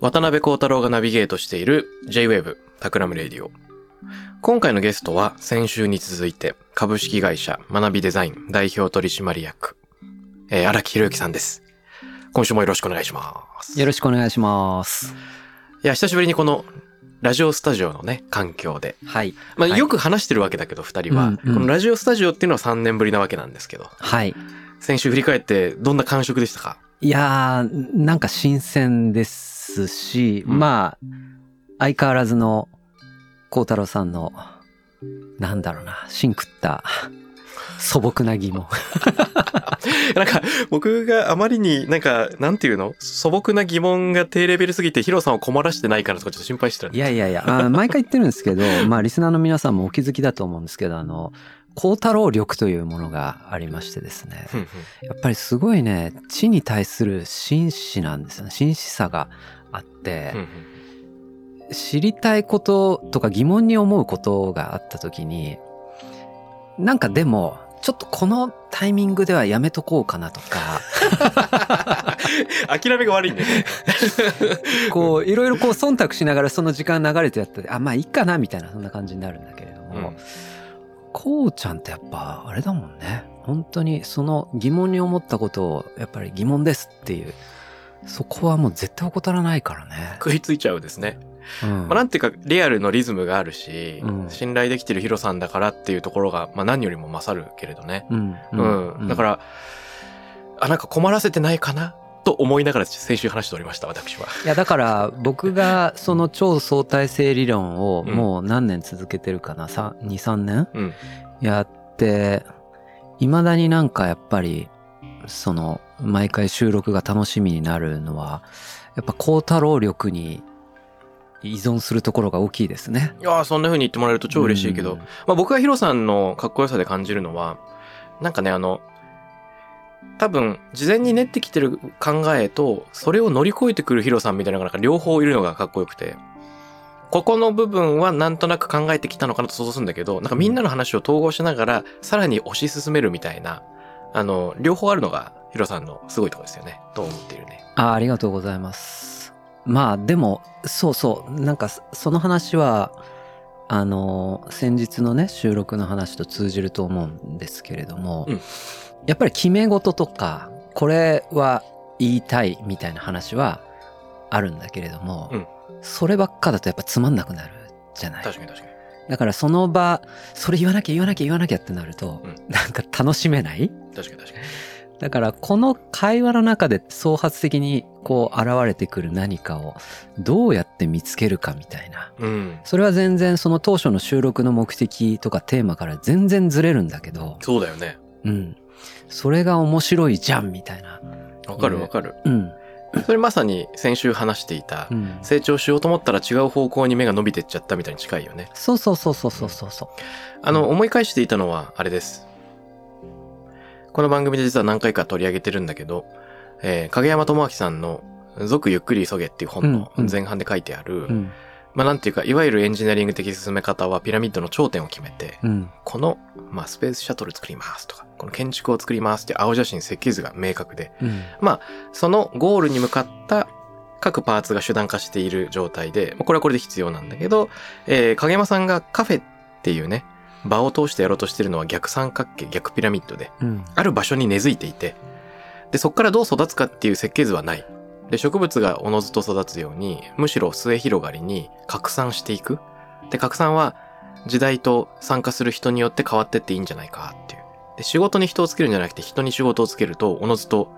渡邉康太郎がナビゲートしている J-Wave タクラムレディオ。今回のゲストは先週に続いて株式会社学びデザイン代表取締役、えー、荒木博行さんです。今週もよろしくお願いします。よろしくお願いします。いや、久しぶりにこのラジオスタジオのね、環境で。はい。まあ、はいよく話してるわけだけど、二人は、うんうんこのラジオスタジオっていうのは3年ぶりなわけなんですけど、はい。先週振り返ってどんな感触でしたか？いやー、なんか新鮮ですし、うんまあ、相変わらずの孝太郎さんの、なんだろうな、芯食った素朴な疑問。なんか、僕があまりになんか、なんていうの？素朴な疑問が低レベルすぎてヒロさんを困らしてないかなとかちょっと心配してたんいやいやいや、あ毎回言ってるんですけど、まあ、リスナーの皆さんもお気づきだと思うんですけど、あの、孝太郎力というものがありましてですね。やっぱりすごいね、地に対する真摯なんですよね。真摯さがあって、知りたいこととか疑問に思うことがあった時になんかでもちょっとこのタイミングではやめとこうかなとか。諦めが悪いんだよね。こういろいろこう忖度しながらその時間流れてやったりあまあいいかなみたいなそんな感じになるんだけれども、こうちゃんってやっぱあれだもんね。本当にその疑問に思ったことをやっぱり疑問ですっていうそこはもう絶対怠らないからね。食いついちゃうですね。うんまあ、なんていうか、リアルのリズムがあるし、うん信頼できてるヒロさんだからっていうところが、まあ何よりも勝るけれどね。うんうん。だから、あ、なんか困らせてないかな？と思いながら先週話しておりました、私は。いやだから僕がその超相対性理論をうんもう何年続けてるかな？23年？うん。やっていまだになんかやっぱりその毎回収録が楽しみになるのはやっぱ孝太郎力に依存するところが大きいですね。いやーそんな風に言ってもらえると超嬉しいけど、うん。まあ僕がヒロさんのかっこよさで感じるのは、なんかね、あの、多分、事前に練ってきてる考えと、それを乗り越えてくるヒロさんみたいなのがなんか両方いるのがかっこよくて、ここの部分はなんとなく考えてきたのかなと想像するんだけど、なんかみんなの話を統合しながら、さらに推し進めるみたいな、あの、両方あるのがヒロさんのすごいところですよね。と思っているね？あありがとうございます。まあでもそうそうなんかそその話はあの先日のね収録の話と通じると思うんですけれども、うんやっぱり決め事とかこれは言いたいみたいな話はあるんだけれども、うんそればっかだとやっぱつまんなくなるじゃない？確かに確かに。だからその場それ言わなきゃ言わなきゃ言わなきゃってなると、うんなんか楽しめない？確かに確かに。だからこの会話の中で創発的にこう現れてくる何かをどうやって見つけるかみたいな。うん。それは全然その当初の収録の目的とかテーマから全然ずれるんだけど、そうだよね。うん。それが面白いじゃんみたいな。わかるわかる。うん。それまさに先週話していた、うん。成長しようと思ったら違う方向に目が伸びてっちゃったみたいに近いよね。そうそうそうそうそうそうそう。あの、思い返していたのは、あれです。この番組で実は何回か取り上げてるんだけど、えー影山智明さんの、続ゆっくり急げっていう本のうんうん前半で書いてある、うん。まあなんていうか、いわゆるエンジニアリング的進め方はピラミッドの頂点を決めて、うん。この、まあスペースシャトル作りますとか、この建築を作りますって青写真設計図が明確で、うん。そのゴールに向かった各パーツが手段化している状態で、まあこれはこれで必要なんだけど、えー影山さんがカフェっていうね、場を通してやろうとしてるのは逆三角形、逆ピラミッドで、うん。ある場所に根付いていて、で、そこからどう育つかっていう設計図はない。で、植物がおのずと育つように、むしろ末広がりに拡散していく。で、拡散は、時代と参加する人によって変わってっていいんじゃないかっていう。で、仕事に人をつけるんじゃなくて人に仕事をつけると、おのずと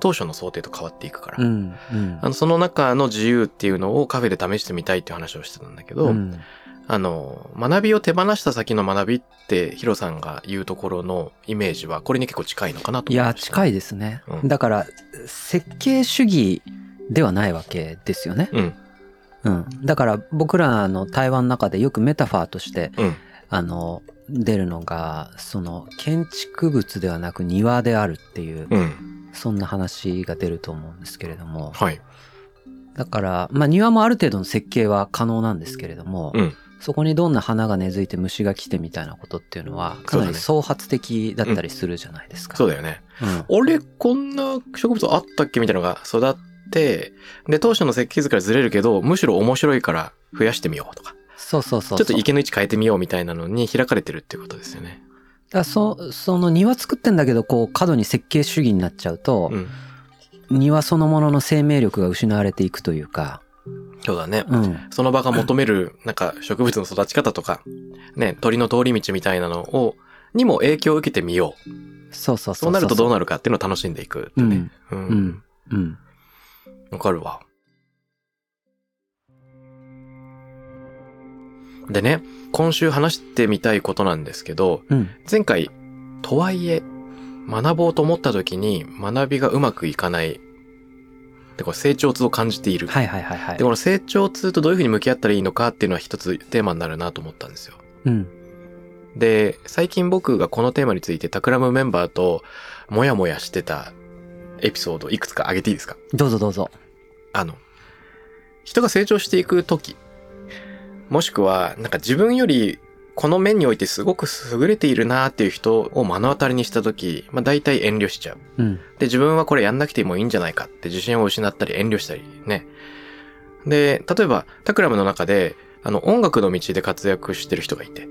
当初の想定と変わっていくから。うん。うんあの、その中の自由っていうのをカフェで試してみたいっていう話をしてたんだけど、うんあの、学びを手放した先の学びってヒロさんが言うところのイメージは、これに結構近いのかなといや。近いですね。うんだから、設計主義ではないわけですよね。うん。うん。だから僕らの対話の中でよくメタファーとして、うん。あの、出るのが、その、建築物ではなく庭であるっていう、うん。そんな話が出ると思うんですけれども。はい。だから、まあ庭もある程度の設計は可能なんですけれども、うん。そこにどんな花が根付いて虫が来てみたいなことっていうのは、かなり創発的だったりするじゃないですか。そうだよね。うん俺、こんな植物あったっけみたいなのが育って、で、当初の設計図からずれるけど、むしろ面白いから増やしてみようとか、そうそうそうそう。ちょっと池の位置変えてみようみたいなのに開かれてるってことですよね。だそその庭作ってんだけど、こう、過度に設計主義になっちゃうと、うん。庭そのものの生命力が失われていくというか、そうだね。うん。その場が求める、なんか植物の育ち方とか、ね、鳥の通り道みたいなのを、にも影響を受けてみよう。そうそうそうそうなるとどうななるかっていうのを楽しんでいくってね。う。うんん。うん。わかるわ。でね、今週話してみたいことなんですけど、うん。前回、とはいえ、学ぼうと思った時に学びがうまくいかない。で、これ成長痛を感じている。はいはいはいはいで、こ。の成長痛とどういうふうに向き合ったらいいのかっていうのは一つテーマになるなと思ったんですよ。うん。で、最近僕がこのテーマについてタクラムメンバーともやもやしてたエピソードいくつか挙げていいですか？どうぞどうぞ。あの、人が成長していくとき、もしくは、なんか自分よりこの面においてすごく優れているなっていう人を目の当たりにしたとき、まあ大体遠慮しちゃう。うん。で、自分はこれやんなくてもいいんじゃないかって自信を失ったり遠慮したりね。で、例えば、タクラムの中で、あの、音楽の道で活躍してる人がいて、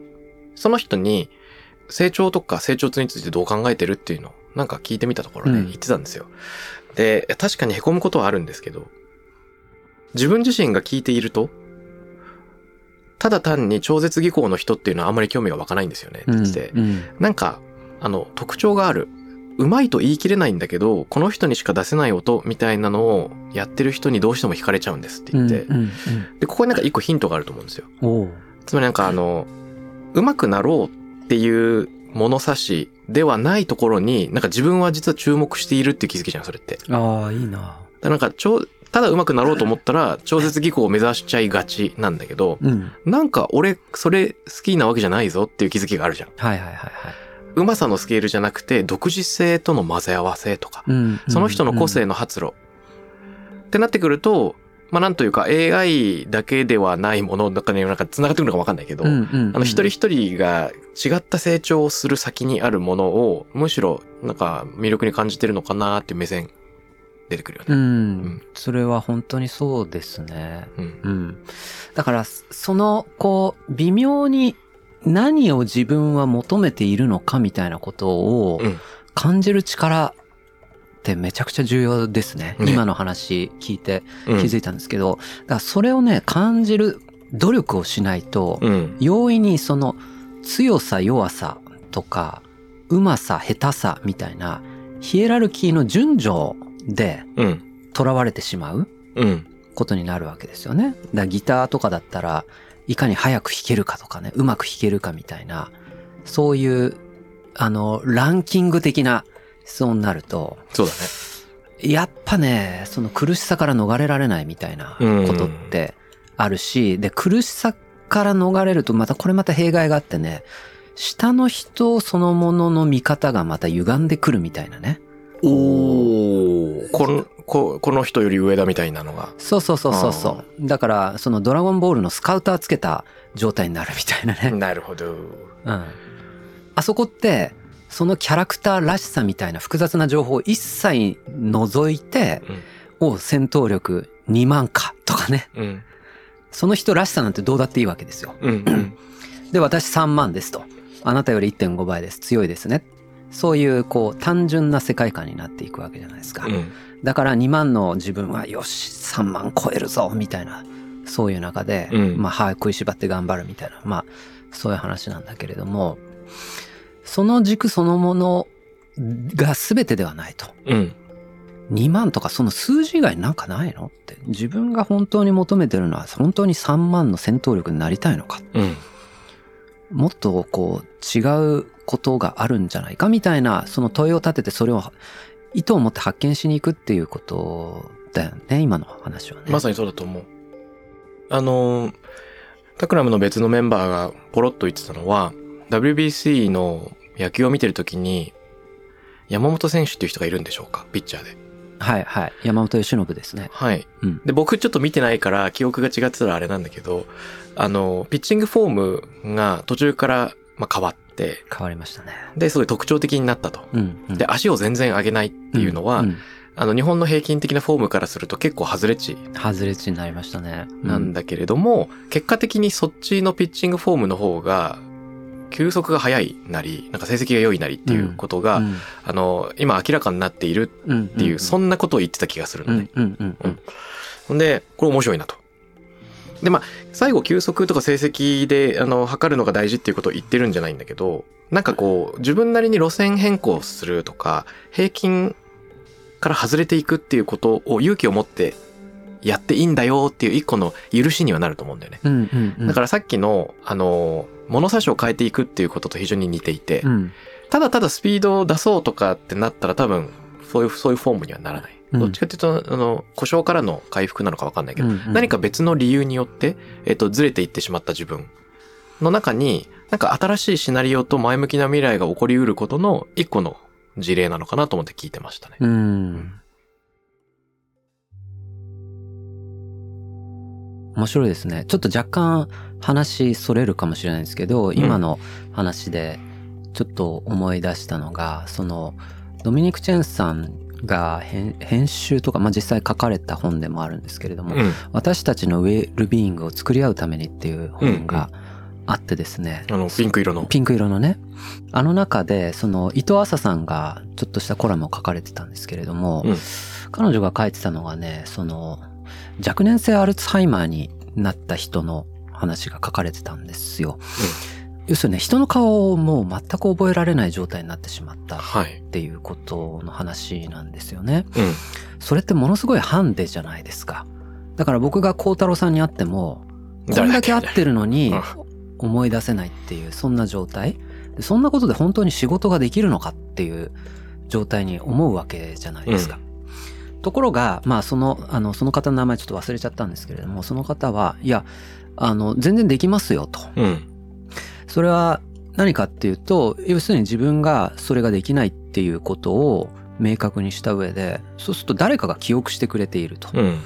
その人に、成長とか成長痛についてどう考えてるっていうのをなんか聞いてみたところね、うん言ってたんですよ。で、確かに凹むことはあるんですけど、自分自身が聞いていると、ただ単に超絶技巧の人っていうのはあんまり興味が湧かないんですよね、ってうん。うん。なんか、あの、特徴がある。うまいと言い切れないんだけど、この人にしか出せない音みたいなのをやってる人にどうしても惹かれちゃうんですって言って。うん。うんで、ここになんか一個ヒントがあると思うんですよ。つまりなんかあの、うまくなろうっていう物差しではないところに、なんか自分は実は注目しているって気づきじゃん、それって。ああ、いいな。らなんか超、ただうまくなろうと思ったら、超絶技巧を目指しちゃいがちなんだけど、うん。なんか俺、それ好きなわけじゃないぞっていう気づきがあるじゃん。はいはいはいはい。うまさのスケールじゃなくて、独自性との混ぜ合わせとか、うん。その人の個性の発露。ってなってくると、まあなんというか AI だけではないものの中になんか繋がってくるのかわかんないけど、うんうんうんあの一人一人が違った成長をする先にあるものを、むしろなんか魅力に感じてるのかなっていう目線出てくるようね。ん。それは本当にそうですね。うん。うん。だから、その、こう、微妙に何を自分は求めているのかみたいなことをうん感じる力ってめちゃくちゃ重要ですね。ね今の話聞いてうん。気づいたんですけど、だからそれをね、感じる努力をしないと、うん。容易にその強さ弱さとか、うまさ下手さみたいなヒエラルキーの順序でうん。囚われてしまううん。ことになるわけですよね。だからギターとかだったらいかに早く弾けるかとかね、うまく弾けるかみたいな、そういう、あの、ランキング的な質問になると、そうだね。やっぱね、その苦しさから逃れられないみたいなことってあるし、で、苦しさから逃れるとまたこれまた弊害があってね、下の人そのものの見方がまた歪んでくるみたいなね。おこの、ここの人より上だみたいなのが。そうそうそうそうそう。だから、そのドラゴンボールのスカウターつけた状態になるみたいなね。なるほど。うん。あそこって、そのキャラクターらしさみたいな複雑な情報を一切除いて、お戦闘力2万かとかね。うん。その人らしさなんてどうだっていいわけですよ。うん。うん。で、私3万ですと。あなたより1.5倍です。強いですね。そういう、こう、単純な世界観になっていくわけじゃないですか。うん。だから2万の自分は、よし、3万超えるぞみたいな、そういう中で、うんまあ、歯食いしばって頑張るみたいな。まあ、そういう話なんだけれども、その軸そのものが全てではないと。うん。2万とかその数字以外なんかないのって。自分が本当に求めてるのは本当に3万の戦闘力になりたいのか。うん。もっとこう違うことがあるんじゃないかみたいなその問いを立ててそれを意図を持って発見しに行くっていうことだよね、今の話はね。まさにそうだと思う。あのー、タクラムの別のメンバーがポロッと言ってたのは、WBC の野球を見てるときに、山本選手っていう人がいるんでしょうかピッチャーで。はいはい。山本由伸ですね。はい。うん。で、僕ちょっと見てないから記憶が違ってたらあれなんだけど、あの、ピッチングフォームが途中から、まあ、変わって、変わりましたね。で、すごい特徴的になったと。うん、うん。で、足を全然上げないっていうのは、んんあの、日本の平均的なフォームからすると結構外れ値外れ値になりましたね。なんだけれども、結果的にそっちのピッチングフォームの方が、球速が速いなり、なんか成績が良いなりっていうことが、うんあの、今明らかになっているうん、っていう、そんなことを言ってた気がするのね。うん、うん、うん。ほんで、これ面白いなと。で、まあ、最後、休息とか成績で、あの、測るのが大事っていうことを言ってるんじゃないんだけど、なんかこう、自分なりに路線変更するとか、平均から外れていくっていうことを勇気を持ってやっていいんだよっていう一個の許しにはなると思うんだよね。うん、うん、うん。だからさっきの、あの、物差しを変えていくっていうことと非常に似ていて、うん、ただただスピードを出そうとかってなったら多分、そういう、そういうフォームにはならない。うんどっちかっていうと、あの、故障からの回復なのかわかんないけど、うんうん何か別の理由によって、えっと、ずれていってしまった自分の中に、なんか新しいシナリオと前向きな未来が起こりうることの一個の事例なのかなと思って聞いてましたね。うん。面白いですね。ちょっと若干話それるかもしれないですけど、今の話でちょっと思い出したのが、その、ドミニク・チェンさんが編編集とか、まあ、実際書かれた本でもあるんですけれども、うん。私たちのウェルビーイングを作り合うためにっていう本があってですね、あの、ピンク色の。ピンク色のね。あの中で、その、伊藤麻さんがちょっとしたコラムを書かれてたんですけれども、うん彼女が書いてたのがね、その、若年性アルツハイマーになった人の話が書かれてたんですよ。要するにね、人の顔をもう全く覚えられない状態になってしまったっはい。ていうことの話なんですよね。うん。それってものすごいハンデじゃないですか。だから僕が孝太郎さんに会っても、こんだけ会ってるのにうん思い出せないっていう、そんな状態でそんなことで本当に仕事ができるのかっていう状態に思うわけじゃないですか。ところが、まあその、あの、その方の名前ちょっと忘れちゃったんですけれども、その方は、いや、あの、全然できますよと。うん。それは何かっていうと、要するに自分がそれができないっていうことを明確にした上で、そうすると誰かが記憶してくれていると。うん。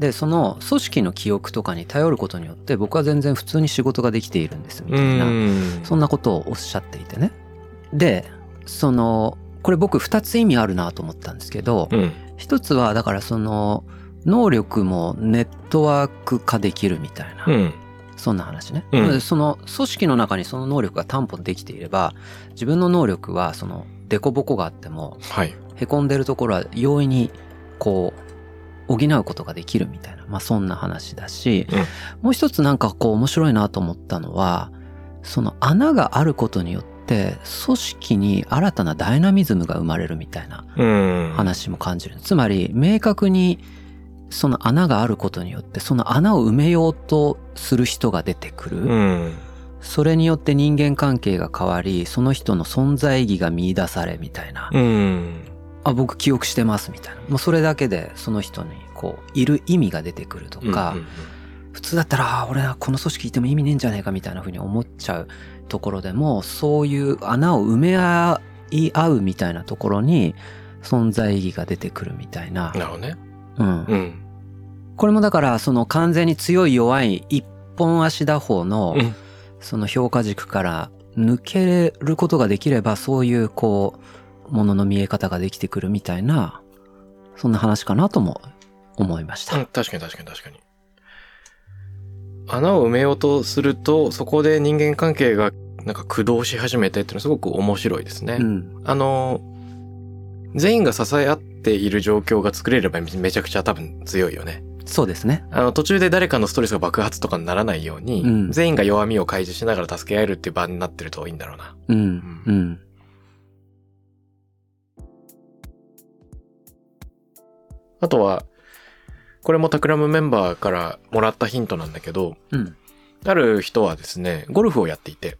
で、その組織の記憶とかに頼ることによって僕は全然普通に仕事ができているんですみたいな、うん。そんなことをおっしゃっていてね。で、その、これ僕二つ意味あるなと思ったんですけど、うん。一つはだからその、能力もネットワーク化できるみたいな、うん。そんな話ね。うんでその組織の中にその能力が担保できていれば、自分の能力はその、デコボコがあっても、はい。凹んでるところは容易にこう補うことができるみたいな、まあそんな話だし、うんもう一つなんかこう面白いなと思ったのは、その穴があることによって組織に新たなダイナミズムが生まれるみたいなうん。話も感じる。つまり明確にその穴があることによってその穴を埋めようとする人が出てくる。うん。それによって人間関係が変わり、その人の存在意義が見出されみたいな。うん。あ、僕記憶してますみたいな。もうそれだけでその人にこう、いる意味が出てくるとか、うん普通だったら、あ俺はこの組織いても意味ねえんじゃねえかみたいな風に思っちゃうところでも、そういう穴を埋め合い合うみたいなところに存在意義が出てくるみたいな。なるほどね。うん。うん。これもだから、その完全に強い弱い一本足打法の、うんその評価軸から抜けることができれば、そういうこう、ものの見え方ができてくるみたいな、そんな話かなとも思いました。うん確かに確かに確かに。穴を埋めようとすると、そこで人間関係がなんか駆動し始めてっていうのはすごく面白いですね。うん。あの、全員が支え合っている状況が作れればめちゃくちゃ多分強いよね。そうですね。あの途中で誰かのストレスが爆発とかにならないように、うん全員が弱みを開示しながら助け合えるっていう場になってるといいんだろうな。うん。うん。あとは、これもタクラムメンバーからもらったヒントなんだけど、うん。ある人はですね、ゴルフをやっていて、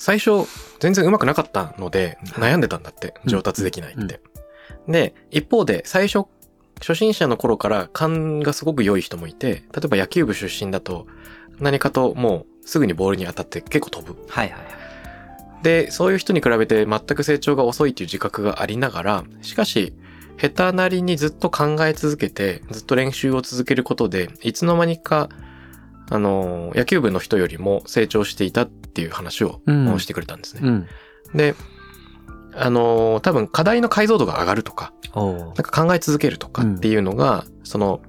最初全然上手くなかったので悩んでたんだって、うん上達できないって。で、一方で最初、初心者の頃から勘がすごく良い人もいて、例えば野球部出身だと何かともうすぐにボールに当たって結構飛ぶ。はいはいはい。で、そういう人に比べて全く成長が遅いっていう自覚がありながら、しかし、下手なりにずっと考え続けて、ずっと練習を続けることで、いつの間にか、あの、野球部の人よりも成長していたっていう話をうんしてくれたんですね。うん。で、あの、多分課題の解像度が上がるとか、なんか考え続けるとかっていうのが、その、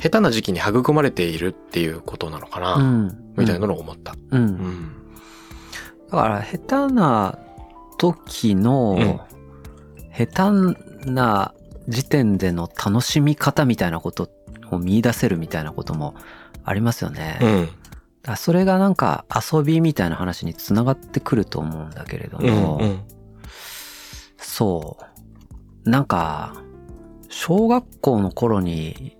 下手な時期に育まれているっていうことなのかな、うん。みたいなのを思った。う。うんん。だから、下手な時の、下手な時点での楽しみ方みたいなことを見出せるみたいなこともありますよね。うん。らそれがなんか遊びみたいな話につながってくると思うんだけれども、うん。うん。そう。なんか、小学校の頃に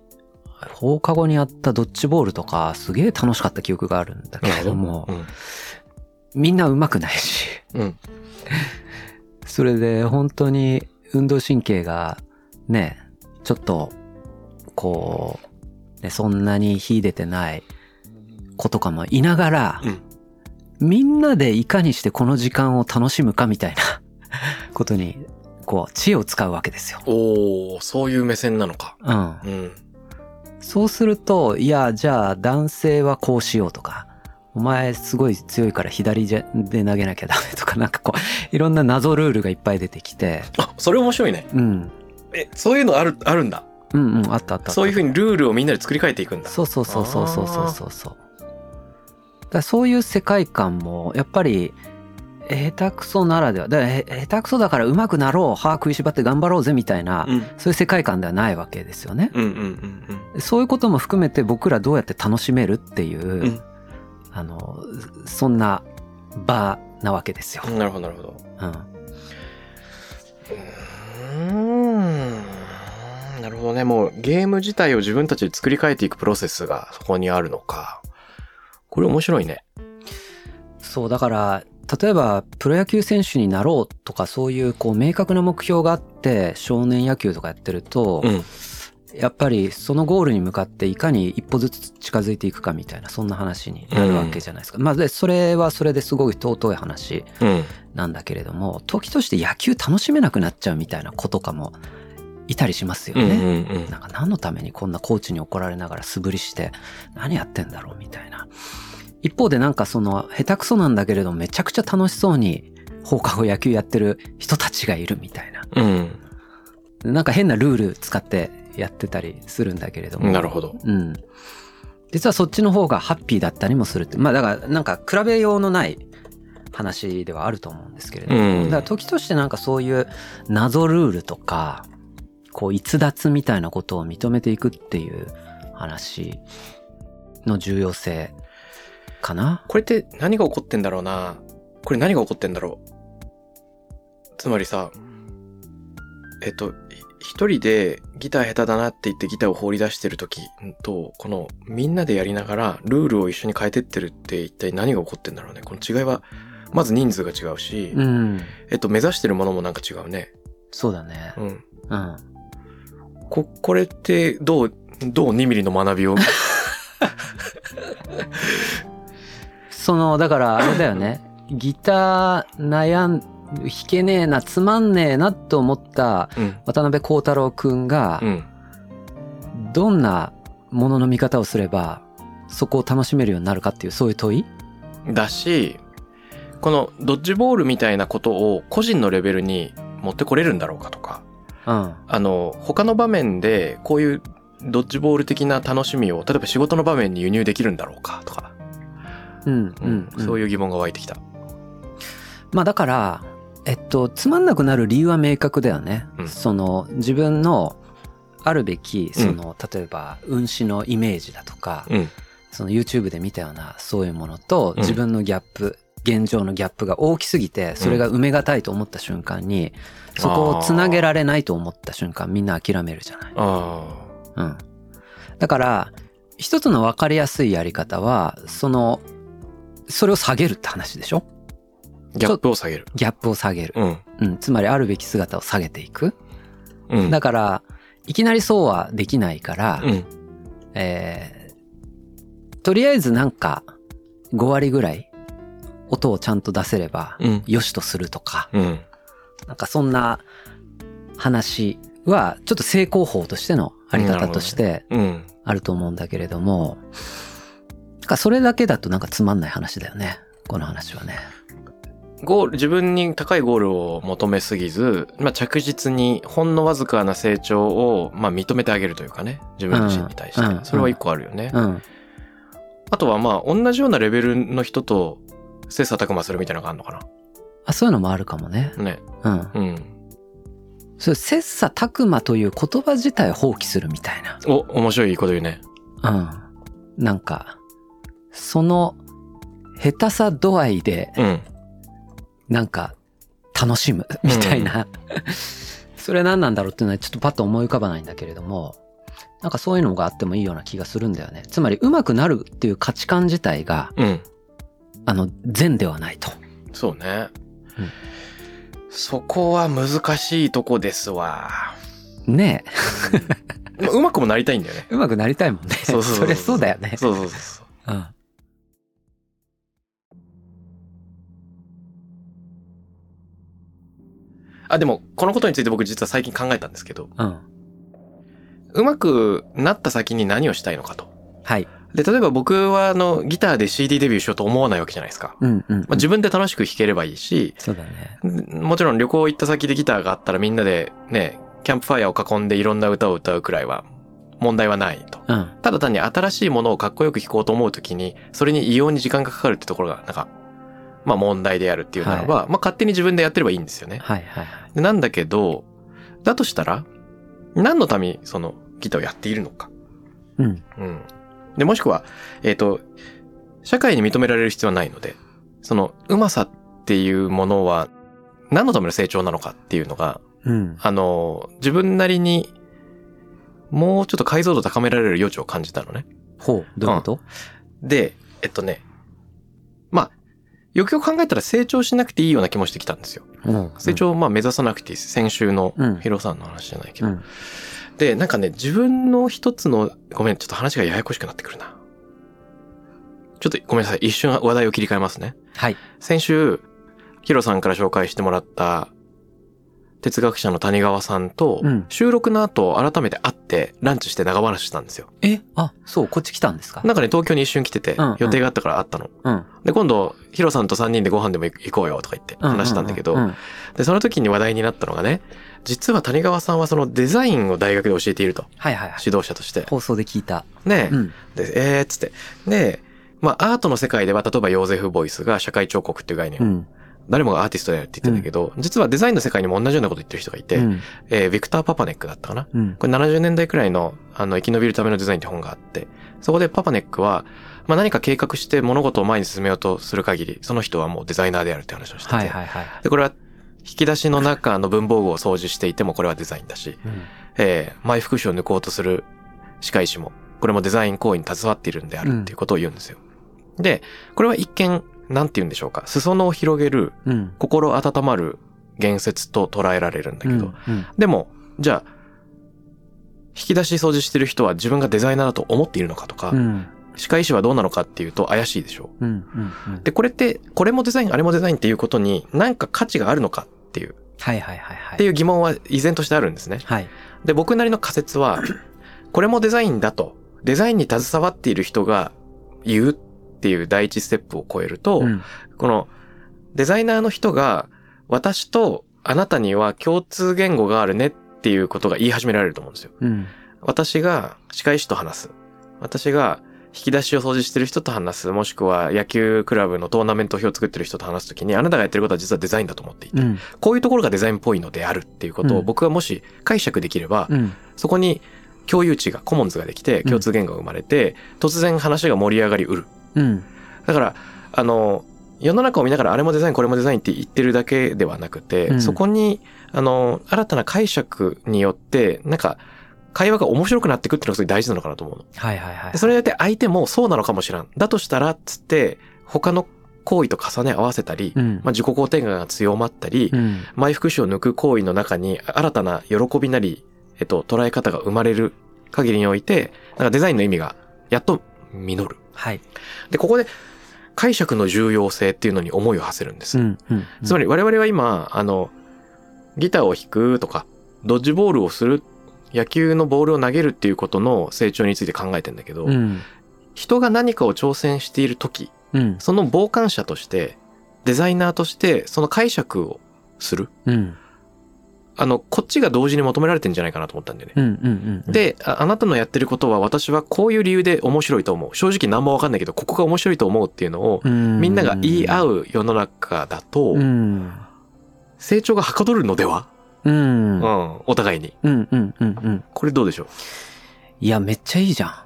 放課後にやったドッジボールとかすげえ楽しかった記憶があるんだけれども、うん。みんな上手くないし、うん。それで本当に運動神経がね、ちょっと、こう、ね、そんなに秀でてない子とかもいながら、うんみんなでいかにしてこの時間を楽しむかみたいな ことに、こう、知恵を使うわけですよ。おー、そういう目線なのか。うん。うん。そうすると、いや、じゃあ男性はこうしようとか、お前すごい強いから左で投げなきゃダメとか、なんかこう、いろんな謎ルールがいっぱい出てきて、あ、それ面白いね。うん。え、そういうのある、あるんだ。うんうん、あったあった。そういうふうにルールをみんなで作り変えていくんだ。そうそうそうそうそうそうそうそう。だそういう世界観も、やっぱり、下手くそならでは、だ下手くそだから上手くなろう、歯食いしばって頑張ろうぜみたいな、うん。そういう世界観ではないわけですよね。うんうんうんそういうことも含めて僕らどうやって楽しめるっていう、うんあの、そんな場なわけですよ。うん。なるほどなるほど。うん。なるほどね。もうゲーム自体を自分たちで作り変えていくプロセスがそこにあるのか。これ面白いね。そう、だから、例えば、プロ野球選手になろうとか、そういう、こう、明確な目標があって、少年野球とかやってると、うん。やっぱり、そのゴールに向かって、いかに一歩ずつ近づいていくかみたいな、そんな話になるわけじゃないですか。まあ、で、それはそれですごい尊い話うん。なんだけれども、時として野球楽しめなくなっちゃうみたいな子とかも、いたりしますようんうね。んうん。なんか何のためにこんなコーチに怒られながら素振りして何やってんだろうみたいな。一方でなんかその下手くそなんだけれどめちゃくちゃ楽しそうに放課後野球やってる人たちがいるみたいな。うん。なんか変なルール使ってやってたりするんだけれども。なるほど。うん。実はそっちの方がハッピーだったりもするって。まあだからなんか比べようのない話ではあると思うんですけれども。うんだから時としてなんかそういう謎ルールとか、こう逸脱みたいなことを認めていくっていう話の重要性かな。これって何が起こってんだろうな。これ何が起こってんだろう。つまりさ、えっと、ひ一人でギター下手だなって言ってギターを放り出してる時と、このみんなでやりながらルールを一緒に変えてってるって一体何が起こってんだろうね。この違いは、まず人数が違うし、うん。えっと、目指してるものもなんか違うね。そうだね。うん。うん。こ、これってどう、どう2ミリの学びを？その、だからあれだよね。ギター悩ん、弾けねえな、つまんねえなと思ったうん。渡辺幸太郎くんがう、ん。どんなものの見方をすれば、そこを楽しめるようになるかっていう、そういう問い？だし、このドッジボールみたいなことを個人のレベルに持ってこれるんだろうかとか、うん。あの、他の場面でこういうドッジボール的な楽しみを、例えば仕事の場面に輸入できるんだろうかとか、うん。うん。そういう疑問が湧いてきた。まあだから、えっと、つまんなくなる理由は明確だよね。うんその、自分の、あるべき、その、例えば、運指のイメージだとか、うん。その YouTube で見たようなそういうものとうん自分のギャップ、現状のギャップが大きすぎて、それが埋めがたいと思った瞬間に、そこをつなげられないと思った瞬間、みんな諦めるじゃない。あうん。だから、一つの分かりやすいやり方は、その、それを下げるって話でしょ？あ。ギャップを下げる。ギャップを下げる。うん。うん。つまりあるべき姿を下げていく。うん。だから、いきなりそうはできないから、うん。えーとりあえずなんか5割ぐらい音をちゃんと出せればうん。よしとするとか、うん。なんかそんな話はちょっと成功法としてのあり方としてうん。あると思うんだけれども、なんかそれだけだとなんかつまんない話だよね。この話はね。ゴール、自分に高いゴールを求めすぎず、まあ、着実にほんのわずかな成長を、まあ、認めてあげるというかね。自分自身に対して。うんうんそれは一個あるよね。うん。あとはまあ、同じようなレベルの人と切磋琢磨するみたいなのがあるのかあ、そういうのもあるかもね。な。ね。うん。うん。それ切磋琢磨という言葉自体を放棄するみたいな。お、面白いこと言うね。うん。なんか、その下手さ度合いで、うん。なんか、楽しむ、みたいな。それ何なんだろうっていうのはちょっとパッと思い浮かばないんだけれども、なんかそういうのがあってもいいような気がするんだよね。つまり、上手くなるっていう価値観自体が、うん。あの、善ではないと。そうね。うんそこは難しいとこですわ。ねまあうまくもなりたいんだよね。え、上手くなりたいもんね。そうそうそうそうりゃそうだよね。そうそうそうそう。うん。あ、でも、このことについて僕実は最近考えたんですけど、うん。うまくなった先に何をしたいのかと。はい。で、例えば僕はあの、ギターで CD デビューしようと思わないわけじゃないですか。うんうん、うん。まあ、自分で楽しく弾ければいいし、そうだね。もちろん旅行行った先でギターがあったらみんなでね、キャンプファイヤーを囲んでいろんな歌を歌うくらいは問題はないと。うん。ただ単に新しいものをかっこよく弾こうと思うときに、それに異様に時間がかかるってところが、なんか、まあ問題であるっていうならば、まあ勝手に自分でやってればいいんですよね。はいはいはい。でなんだけど、だとしたら、何のためにそのギターをやっているのか。うん。うん。で、もしくは、えっ、と、社会に認められる必要はないので、その、うまさっていうものは、何のための成長なのかっていうのが、うん。あの、自分なりに、もうちょっと解像度高められる余地を感じたのね。ほう、どういうこと、で、えっとね、まあ、よくよく考えたら成長しなくていいような気もしてきたんですよ。うん、成長をまあ目指さなくていいです。先週のうんヒロさんの話じゃないけど。うん。で、なんかね、自分の一つの、ごめん、ちょっと話がややこしくなってくるな。ちょっとごめんなさい。一瞬話題を切り替えますね。はい。先週、ヒロさんから紹介してもらった、哲学者の谷川さんとうん、収録の後、改めて会って、ランチして長話したんですよ。え？あ、そう、こっち来たんですか？なんかね、東京に一瞬来ててうんうん、予定があったから会ったの。うん。で、今度、ヒロさんと3人でご飯でも行こうよとか言って話したんだけどう、んで、その時に話題になったのがね、実は谷川さんはそのデザインを大学で教えていると。はいはいはい。指導者として。放送で聞いた。ねうん。で、えーっつって。で、まあアートの世界では例えばヨーゼフ・ボイスが社会彫刻っていう概念を、うん。誰もがアーティストだよって言ってんだけど、実はデザインの世界にも同じようなこと言ってる人がいて、うん。えービクター・パパネックだったかな？うん。これ70年代くらいの、あの、生き延びるためのデザインって本があって、そこでパパネックは、まあ何か計画して物事を前に進めようとする限り、その人はもうデザイナーであるって話をしてて、はいはいはい。で、これは、引き出しの中の文房具を掃除していてもこれはデザインだし、うん。えー、前副手を抜こうとする歯科医師も、これもデザイン行為に携わっているんであるっていうことを言うんですよ。で、これは一見、なんて言うんでしょうか。裾野を広げる、うん。心温まる言説と捉えられるんだけど、うん。でも、じゃあ、引き出し掃除してる人は自分がデザイナーだと思っているのかとか、うん。歯科医師はどうなのかっていうと怪しいでしょう。うん。うん。で、これって、これもデザイン、あれもデザインっていうことに何か価値があるのかっていう、はいはいはいはい。っていう疑問は依然としてあるんですね。はい。で、僕なりの仮説は、これもデザインだと、デザインに携わっている人が言うっていう第一ステップを超えると、うん。このデザイナーの人が、私とあなたには共通言語があるねっていうことが言い始められると思うんですよ。うん。私が歯科医師と話す。私が引き出しを掃除してる人と話す、もしくは野球クラブのトーナメント表を作ってる人と話すときに、あなたがやってることは実はデザインだと思っていて、うん。こういうところがデザインっぽいのであるっていうことをうん僕はもし解釈できれば、うん。そこに共有値が、コモンズができて、共通言語が生まれて、突然話が盛り上がりうる。うん。だから、あの、世の中を見ながらあれもデザイン、これもデザインって言ってるだけではなくて、うんそこに、あの、新たな解釈によって、なんか、会話が面白くなってくっていうのがすごい大事なのかなと思うの。はいはいはいで。それによって相手もそうなのかもしらん。だとしたら、つって、他の行為と重ね合わせたり、うん。まあ、自己肯定感が強まったり、うん。前福祉を抜く行為の中に新たな喜びなり、えっと、捉え方が生まれる限りにおいて、なんかデザインの意味がやっと実る。はい。で、ここで解釈の重要性っていうのに思いを馳せるんです。うん。うん。つまり我々は今、あの、ギターを弾くとか、ドッジボールをする、野球のボールを投げるっていうことの成長について考えてんだけど、うん。人が何かを挑戦している時、うん。その傍観者として、デザイナーとして、その解釈をする。うん。あの、こっちが同時に求められてんじゃないかなと思ったんだよね。うん。うん。うん、であ、あなたのやってることは私はこういう理由で面白いと思う。正直何もわかんないけど、ここが面白いと思うっていうのを、うん、みんなが言い合う世の中だとう、ん。成長がはかどるのでは？うん。ううん。ん、お互いに。うん。うん。うん。これどうでしょう？いや、めっちゃいいじゃん。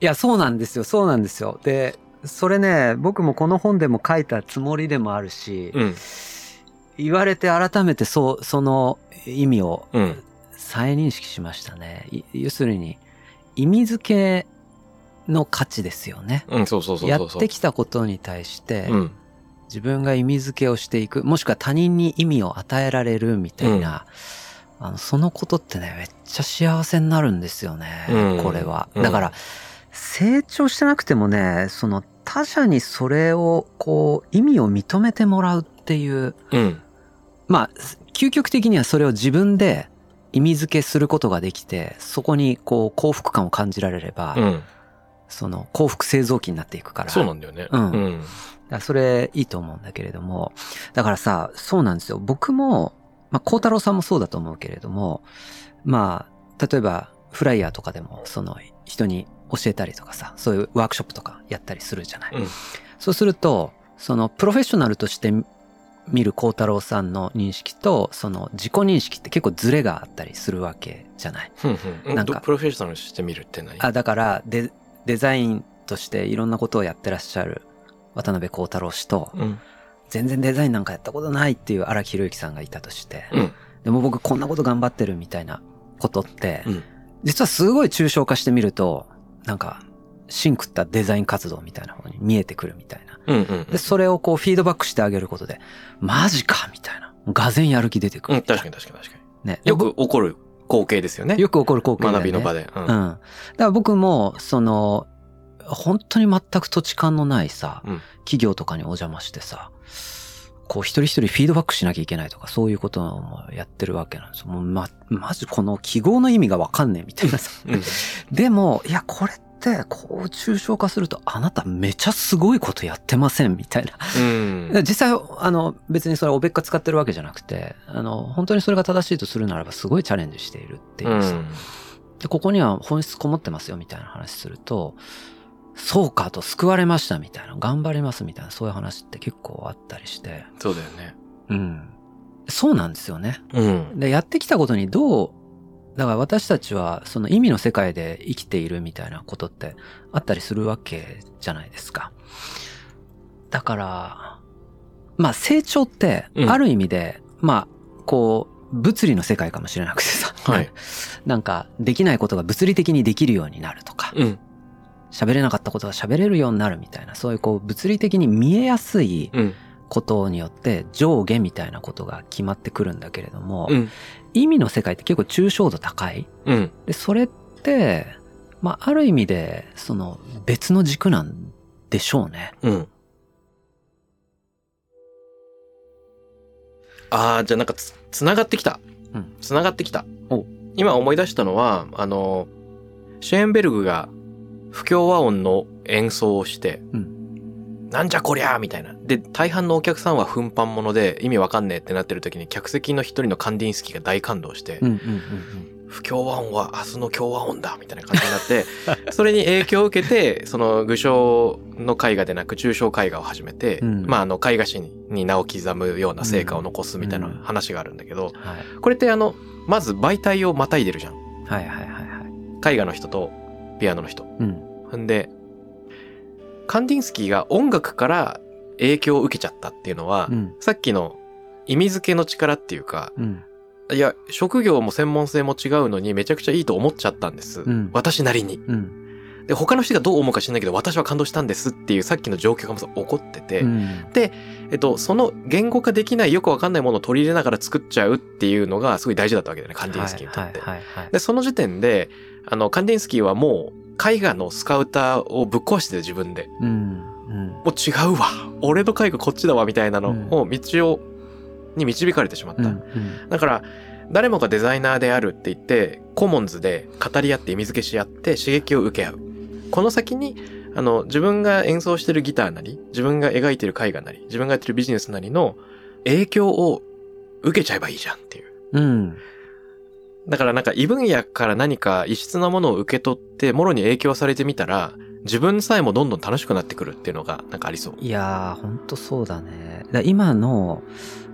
いや、そうなんですよ。そうなんですよ。で、それね、僕もこの本でも書いたつもりでもあるし、うん、言われて改めてそう、その意味をうん、再認識しましたね。い要するに、意味付けの価値ですよね。うん、そうそうそうや。ってきたことに対して、うん、自分が意味付けをしていく、もしくは他人に意味を与えられるみたいな、あの、そのことってね、めっちゃ幸せになるんですよね、うんこれは。うんだから、成長してなくてもね、その他者にそれを、こう、意味を認めてもらうっていう、うん、まあ、究極的にはそれを自分で意味付けすることができて、そこにこう幸福感を感じられれば、うん。その幸福製造機になっていくから。そうなんだよね。うんうん。だそれいいと思うんだけれども、だからさ、そうなんですよ。僕も、まあ、孝太郎さんもそうだと思うけれども、まあ、例えば、フライヤーとかでも、その、人に教えたりとかさ、そういうワークショップとかやったりするじゃない。うんそうすると、その、プロフェッショナルとして見る孝太郎さんの認識と、その、自己認識って結構ズレがあったりするわけじゃない。ふんふん。なんかどプロフェッショナルとして見るって何？あ、だから、デ、デザインとしていろんなことをやってらっしゃる渡辺孝太郎氏と、うん。全然デザインなんかやったことないっていう荒木宏之さんがいたとして、うん。でも僕こんなこと頑張ってるみたいなことって、うん実はすごい抽象化してみると、なんか、シンクったデザイン活動みたいな方に見えてくるみたいな。うん。うん。で、それをこうフィードバックしてあげることで、マジかみたいな。がぜんやる気出てくうん。るみたいな。確かに確かに確かね。に。よく起こる光景ですよね。よく起こる光景だね学びの場で。う。うん。だから僕も、その、本当に全く土地勘のないさ、うん企業とかにお邪魔してさ、こう一人一人フィードバックしなきゃいけないとか、そういうこともやってるわけなんですよ。もうま、まずこの記号の意味がわかんねえみたいなさ。うん。でも、いや、これって、こう抽象化すると、あなためちゃすごいことやってませんみたいな。うん。実際、あの、別にそれはおべっか使ってるわけじゃなくて、あの、本当にそれが正しいとするならば、すごいチャレンジしているっていううさ。ん。で、ここには本質こもってますよみたいな話すると、そうかと救われましたみたいな、頑張りますみたいな、そういう話って結構あったりして、そうだよね。うん。そうなんですよね。うん。で、やってきたことにどう、だから私たちはその意味の世界で生きているみたいなことってあったりするわけじゃないですか。だから、まあ成長ってうんある意味で、まあ、こう、物理の世界かもしれなくてさ。はい。なんか、できないことが物理的にできるようになるとか、うん。喋れなかったことが喋れるようになるみたいな、そういうこう、物理的に見えやすいうん。ことによって上下みたいなことが決まってくるんだけれども、うん。意味の世界って結構抽象度高い。うん。で、それって、まあ、ある意味で、その、別の軸なんでしょうね。うん。ああ、じゃあなんかつ、つながってきた。うんつながってきたお。今思い出したのは、あの、シェーンベルグが不協和音の演奏をして、うんなんじゃこりゃーみたいな。で、大半のお客さんは奮販物で意味わかんねえってなってる時に客席の一人のカンディンスキーが大感動して、うんうんうん不協和音は明日の協和音だみたいな感じになって、それに影響を受けて、その具象の絵画でなく抽象絵画を始めて、うんまああの絵画史に名を刻むような成果を残すみたいなうん話があるんだけど、はいこれってあの、まず媒体をまたいでるじゃん。はいはいはいはい絵画の人とピアノの人。うんんで、カンディンスキーが音楽から影響を受けちゃったっていうのは、うん。さっきの意味付けの力っていうか、うん。いや、職業も専門性も違うのにめちゃくちゃいいと思っちゃったんです。うん。私なりに。うん。で、他の人がどう思うか知らないけど、私は感動したんですっていうさっきの状況がまず起こってて、うん。えっと、その言語化できないよくわかんないものを取り入れながら作っちゃうっていうのがすごい大事だったわけだよね、カンディンスキーにとって。で、その時点で、あの、カンディンスキーはもう絵画のスカウターをぶっ壊してて自分で。うんうんもう違うわ俺の絵画こっちだわみたいなのを道を、に導かれてしまった。うんうんだから、誰もがデザイナーであるって言って、コモンズで語り合って意味付けし合って刺激を受け合う。この先に、あの、自分が演奏してるギターなり、自分が描いてる絵画なり、自分がやってるビジネスなりの影響を受けちゃえばいいじゃんっていう。うんだからなんか異分野から何か異質なものを受け取って、もろに影響されてみたら、自分さえもどんどん楽しくなってくるっていうのがなんかありそう。いやーほんとそうだねだ今の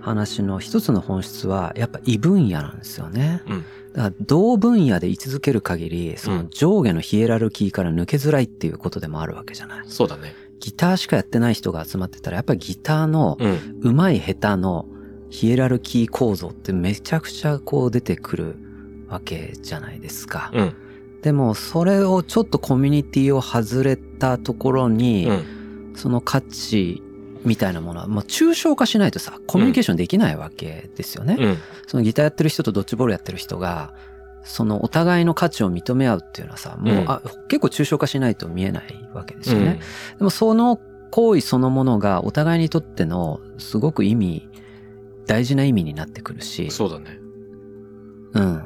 話の一つの本質はやっぱ異分野なんですよね、うんだから同分野で居続ける限りそうのん上下のヒエラルキーから抜けづらいっていうことでもあるわけじゃないそうだね。ギターしかやってない人が集まってたらやっぱりギターのうん。上手い下手のヒエラルキー構造ってめちゃくちゃこう出てくるわけじゃないですか。うん。でもそれをちょっとコミュニティを外れたところに、うん。その価値みたいなものはもう抽象化しないとさコミュニケーションできないわけですよね。うん。そのギターやってる人とドッジボールやってる人がそのお互いの価値を認め合うっていうのはさもう、うんあ結構抽象化しないと見えないわけですよね。でもその行為そのものがお互いにとってのすごく意味大事な意味になってくるし、そうだね。うん。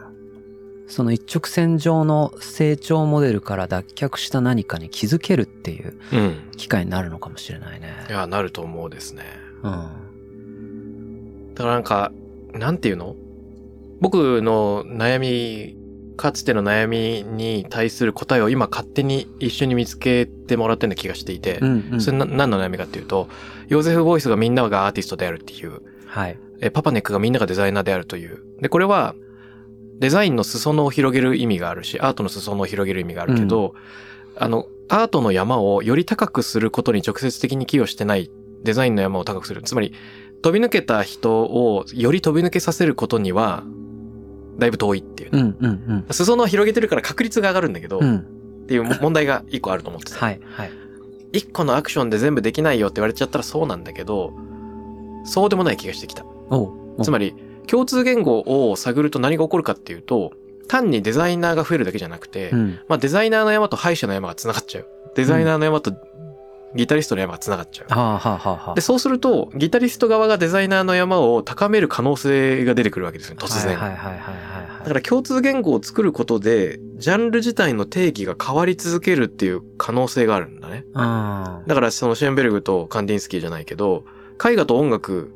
その一直線上の成長モデルから脱却した何かに気づけるっていううん。機会になるのかもしれないね。いや、なると思うですね。うん。だからなんか、なんていうの？僕の悩み、かつての悩みに対する答えを今勝手に一緒に見つけてもらってるような気がしていて、うん、うん。それな何の悩みかっていうと、ヨーゼフ・ボイスがみんながアーティストであるっていう、はい。えパパネックがみんながデザイナーであるという。で、これは、デザインの裾野を広げる意味があるし、アートの裾野を広げる意味があるけど、あの、アートの山をより高くすることに直接的に寄与してないデザインの山を高くする。つまり、飛び抜けた人をより飛び抜けさせることには、だいぶ遠いっていう。うん、うん、裾野を広げてるから確率が上がるんだけど、うん。うっん。ていうも問題が一個あると思ってた。はい、はい。一個のアクションで全部できないよって言われちゃったらそうなんだけど、そうでもない気がしてきた。つまり、共通言語を探ると何が起こるかっていうと、単にデザイナーが増えるだけじゃなくて、うん。まあデザイナーの山と歯医者の山が繋がっちゃう。デザイナーの山とギタリストの山が繋がっちゃう。はあ、はあ、はあ、はあ。で、そうすると、ギタリスト側がデザイナーの山を高める可能性が出てくるわけですよ、突然。だから共通言語を作ることで、ジャンル自体の定義が変わり続けるっていう可能性があるんだね。ら、だからそのシェーンベルグとカンディンスキーじゃないけど、絵画と音楽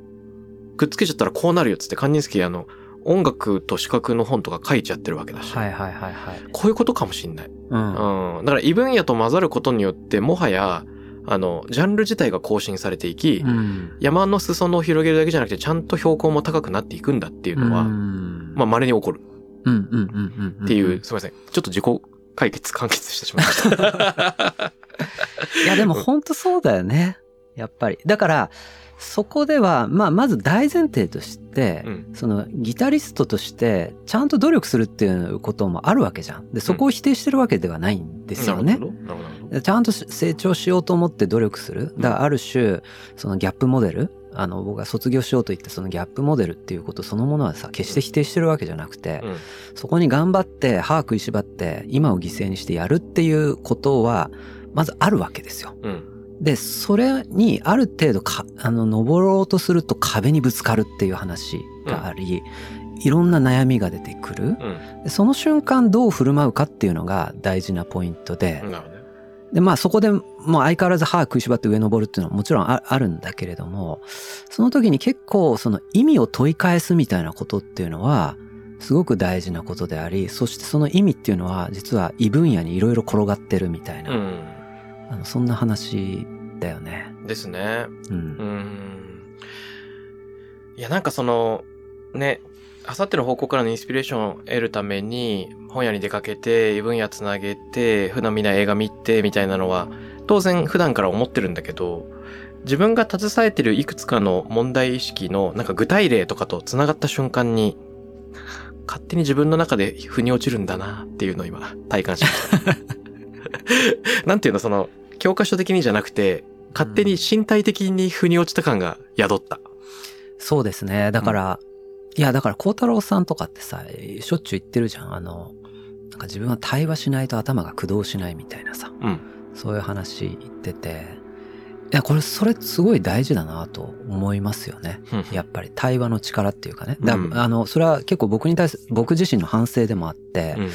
くっつけちゃったらこうなるよっつってカンディンスキーあの、音楽と視覚の本とか書いちゃってるわけだし。はい、はい、はい、はい。こういうことかもしんない。うん。うん。だから異分野と混ざることによって、もはや、あの、ジャンル自体が更新されていき、うん。山の裾野を広げるだけじゃなくて、ちゃんと標高も高くなっていくんだっていうのは、うんまあ、稀に起こるうん、うん、うん、うん。っていう、すみません。ちょっと自己解決、完結してしまいました。いや、でも本当そうだよね。やっぱり。だから、そこでは、まあ、まず大前提として、うんそのギタリストとしてちゃんと努力するっていうこともあるわけじゃん。で、そこを否定してるわけではないんですよね。なるほど。なるほどなるほど。ちゃんと成長しようと思って努力する。だからある種、そのギャップモデル、あの、僕が卒業しようと言ったそのギャップモデルっていうことそのものはさ、決して否定してるわけじゃなくて、うんそこに頑張って歯食いしばって今を犠牲にしてやるっていうことは、まずあるわけですよ。うん。で、それにある程度か、あの、登ろうとすると壁にぶつかるっていう話があり、いろんな悩みが出てくる。うん。でその瞬間どう振る舞うかっていうのが大事なポイントで、ね。で、まあそこでもう相変わらず歯食いしばって上登るっていうのはもちろんああるんだけれども、その時に結構その意味を問い返すみたいなことっていうのは、すごく大事なことであり、そしてその意味っていうのは実は異分野にいろいろ転がってるみたいな、うん。あのそんな話だよね。ですね。うん。うん。いや、なんかその、ね、あさっての方向からのインスピレーションを得るために、本屋に出かけて、異分野つなげて、普段見ない映画見て、みたいなのは、当然普段から思ってるんだけど、自分が携えてるいくつかの問題意識の、なんか具体例とかと繋がった瞬間に、勝手に自分の中で腑に落ちるんだなっていうのを今、体感しました。なんていうの、その、教科書的にじゃなくて、勝手に身体的に腑に落ちた感が宿った。そうですね。だから、いや、だから、孝太郎さんとかってさ、しょっちゅう言ってるじゃん。あの、なんか自分は対話しないと頭が駆動しないみたいなさ、うん。そういう話言ってて、いや、これ、それすごい大事だなと思いますよね。やっぱり対話の力っていうかね。だうんあの、それは結構僕に対する、僕自身の反省でもあって、うん。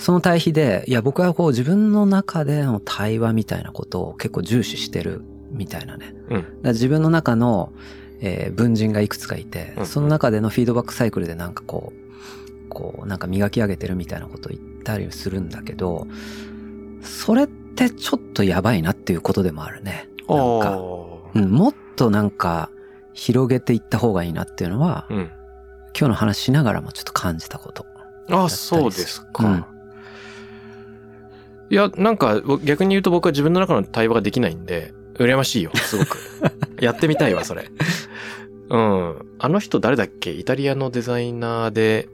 その対比で、いや、僕はこう自分の中での対話みたいなことを結構重視してるみたいなね。うん自分の中の、えー文人がいくつかいて、うんその中でのフィードバックサイクルでなんかこう、こう、なんか磨き上げてるみたいなことを言ったりするんだけど、それってちょっとやばいなっていうことでもあるね。なんか、うん、もっとなんか広げていった方がいいなっていうのは、うん。今日の話しながらもちょっと感じたこと。あ、そうですか。うんいや、なんか逆に言うと僕は自分の中の対話ができないんで、羨ましいよ、すごく。やってみたいわ、それ。うん。あの人誰だっけ？イタリアのデザイナーで、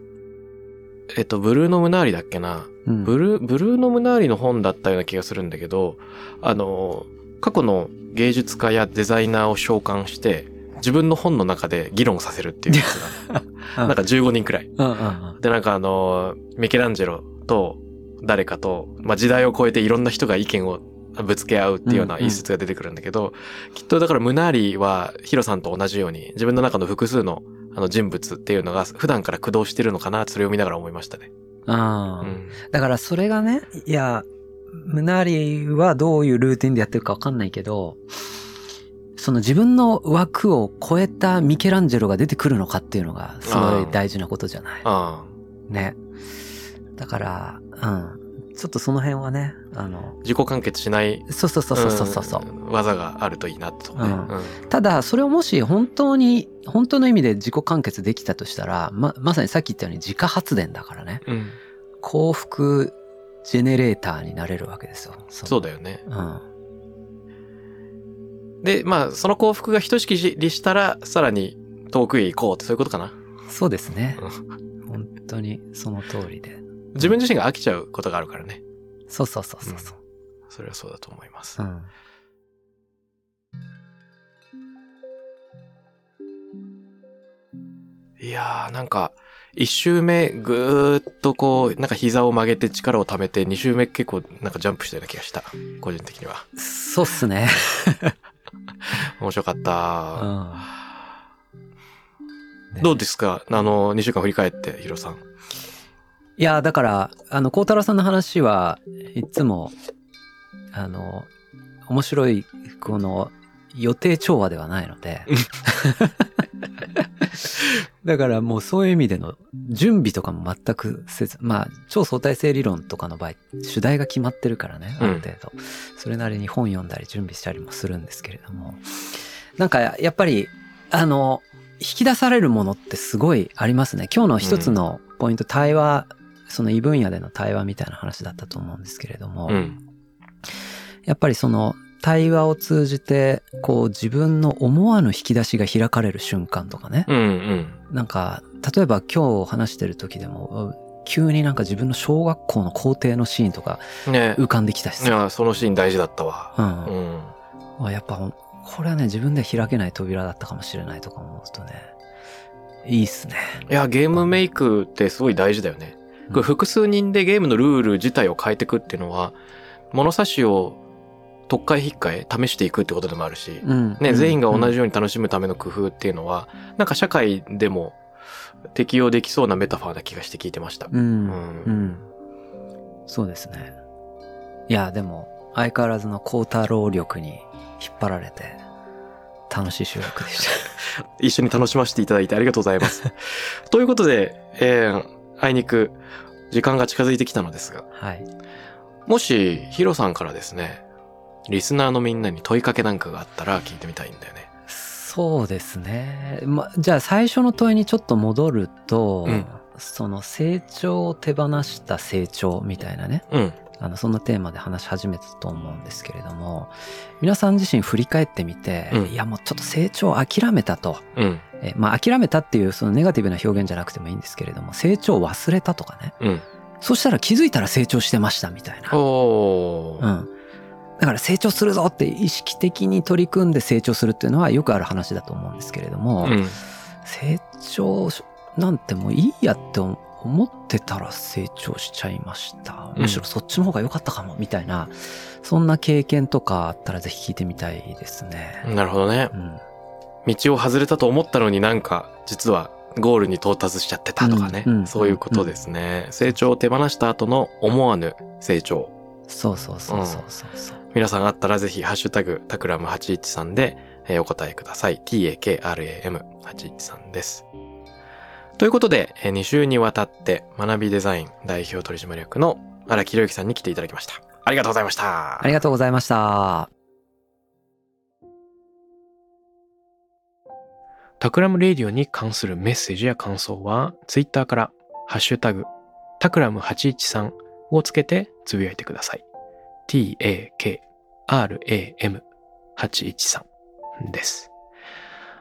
えっと、ブルーノ・ムナーリだっけな？うんブルー、ブルーノ・ムナーリの本だったような気がするんだけど、あの、過去の芸術家やデザイナーを召喚して、自分の本の中で議論させるっていうやつが、なんか15人くらい。で、なんかあの、ミケランジェロと誰かと、まあ、時代を超えていろんな人が意見をぶつけ合うっていうようなうんうん一節が出てくるんだけど、きっとだからムナーリはヒロさんと同じように自分の中の複数のあの人物っていうのが普段から駆動してるのかなそれを見ながら思いましたね。あーうん。だからそれがね、いや、ムナーリはどういうルーティンでやってるかわかんないけど、その自分の枠を超えたミケランジェロが出てくるのかっていうのがすごい大事なことじゃない。あね。だから、うん。ちょっとその辺はね、あのあ、自己完結しないそうそうそうそうそうそう。うん技があるといいなとね。うんうんただ、それをもし本当に、本当の意味で自己完結できたとしたら、ま、まさにさっき言ったように自家発電だからね。うん。幸福ジェネレーターになれるわけですよ。そそうだよね。うん。で、まあ、その幸福がひとしきりしたら、さらに遠くへ行こうってそういうことかな。そうですねう。本当にその通りで。自分自身が飽きちゃうことがあるからね。そうそうそうそうそう。それはそうだと思います。うん。いやー、なんか、一周目、ぐーっとこう、なんか膝を曲げて力を貯めて、二周目結構なんかジャンプしたような気がした。個人的には。そうっすね。面白かっうた。ん。ねどうですか？あの、二週間振り返って、ヒロさん。いや、だから、あの、孝太郎さんの話はいつも、あの、面白い、この、予定調和ではないので。だからもうそういう意味での準備とかも全くせず、まあ、超相対性理論とかの場合、主題が決まってるからね、ある程度。それなりに本読んだり準備したりもするんですけれども。なんか、やっぱり、あの、引き出されるものってすごいありますね。今日の一つのポイント、対話、その異分野での対話みたいな話だったと思うんですけれども、うん。やっぱりその対話を通じて、こう自分の思わぬ引き出しが開かれる瞬間とかね。うんうん。なんか、例えば今日話してる時でも、急になんか自分の小学校の校庭のシーンとかね浮かんできたしさ。いや、そのシーン大事だったわ。うんうん。あやっぱ、これはね、自分で開けない扉だったかもしれないとか思うとね、いいっすね。いや、ゲームメイクってすごい大事だよね。これ複数人でゲームのルール自体を変えていくっていうのは、物差しを特化引っかえ試していくってことでもあるし、うん。ね、全員が同じよように楽しむための工夫っていうのは、なんか社会でも適用できそうなメタファーな気がして聞いてました。うんうん。そうですね。いや、でも、相変わらずの高太郎力に引っ張られて、楽しい収録でした。一緒に楽しませていただいてありがとうございます。ということで、えー、あいにく時間が近づいてきたのですが、はい。もしヒロさんからですね、リスナーのみんなに問いかけなんかがあったら聞いてみたいんだよね。そうですね。ま、じゃあ最初の問いにちょっと戻ると、うんその成長を手放した成長みたいなね、うん。あの、そんなテーマで話し始めたと思うんですけれども、皆さん自身振り返ってみて、うんいやもうちょっと成長を諦めたと。うん。えまあ諦めたっていうそのネガティブな表現じゃなくてもいいんですけれども、成長を忘れたとかね。うん。そしたら気づいたら成長してましたみたいな。うん。だから成長するぞって意識的に取り組んで成長するっていうのはよくある話だと思うんですけれども、うん。成長なんてもういいやって思ってたら成長しちゃいました。うんむしろそっちの方が良かったかも、みたいな、そんな経験とかあったらぜひ聞いてみたいですね。なるほどねう。ん。道を外れたと思ったのになんか、実はゴールに到達しちゃってたとかね。うんうんそういうことですね。成長を手放した後の思わぬ成長。そうそうそうそうそうそう。皆さんあったらぜひ、ハッシュタグ、タクラム813で、えーお答えください。takram813 です。ということで、え2週にわたって、学びデザイン代表取締役の荒木博行さんに来ていただきました。ありがとうございました。ありがとうございました。タクラムレディオに関するメッセージや感想は、ツイッターから、ハッシュタグ、タクラム813をつけてつぶやいてください。t-a-k-r-a-m813 です。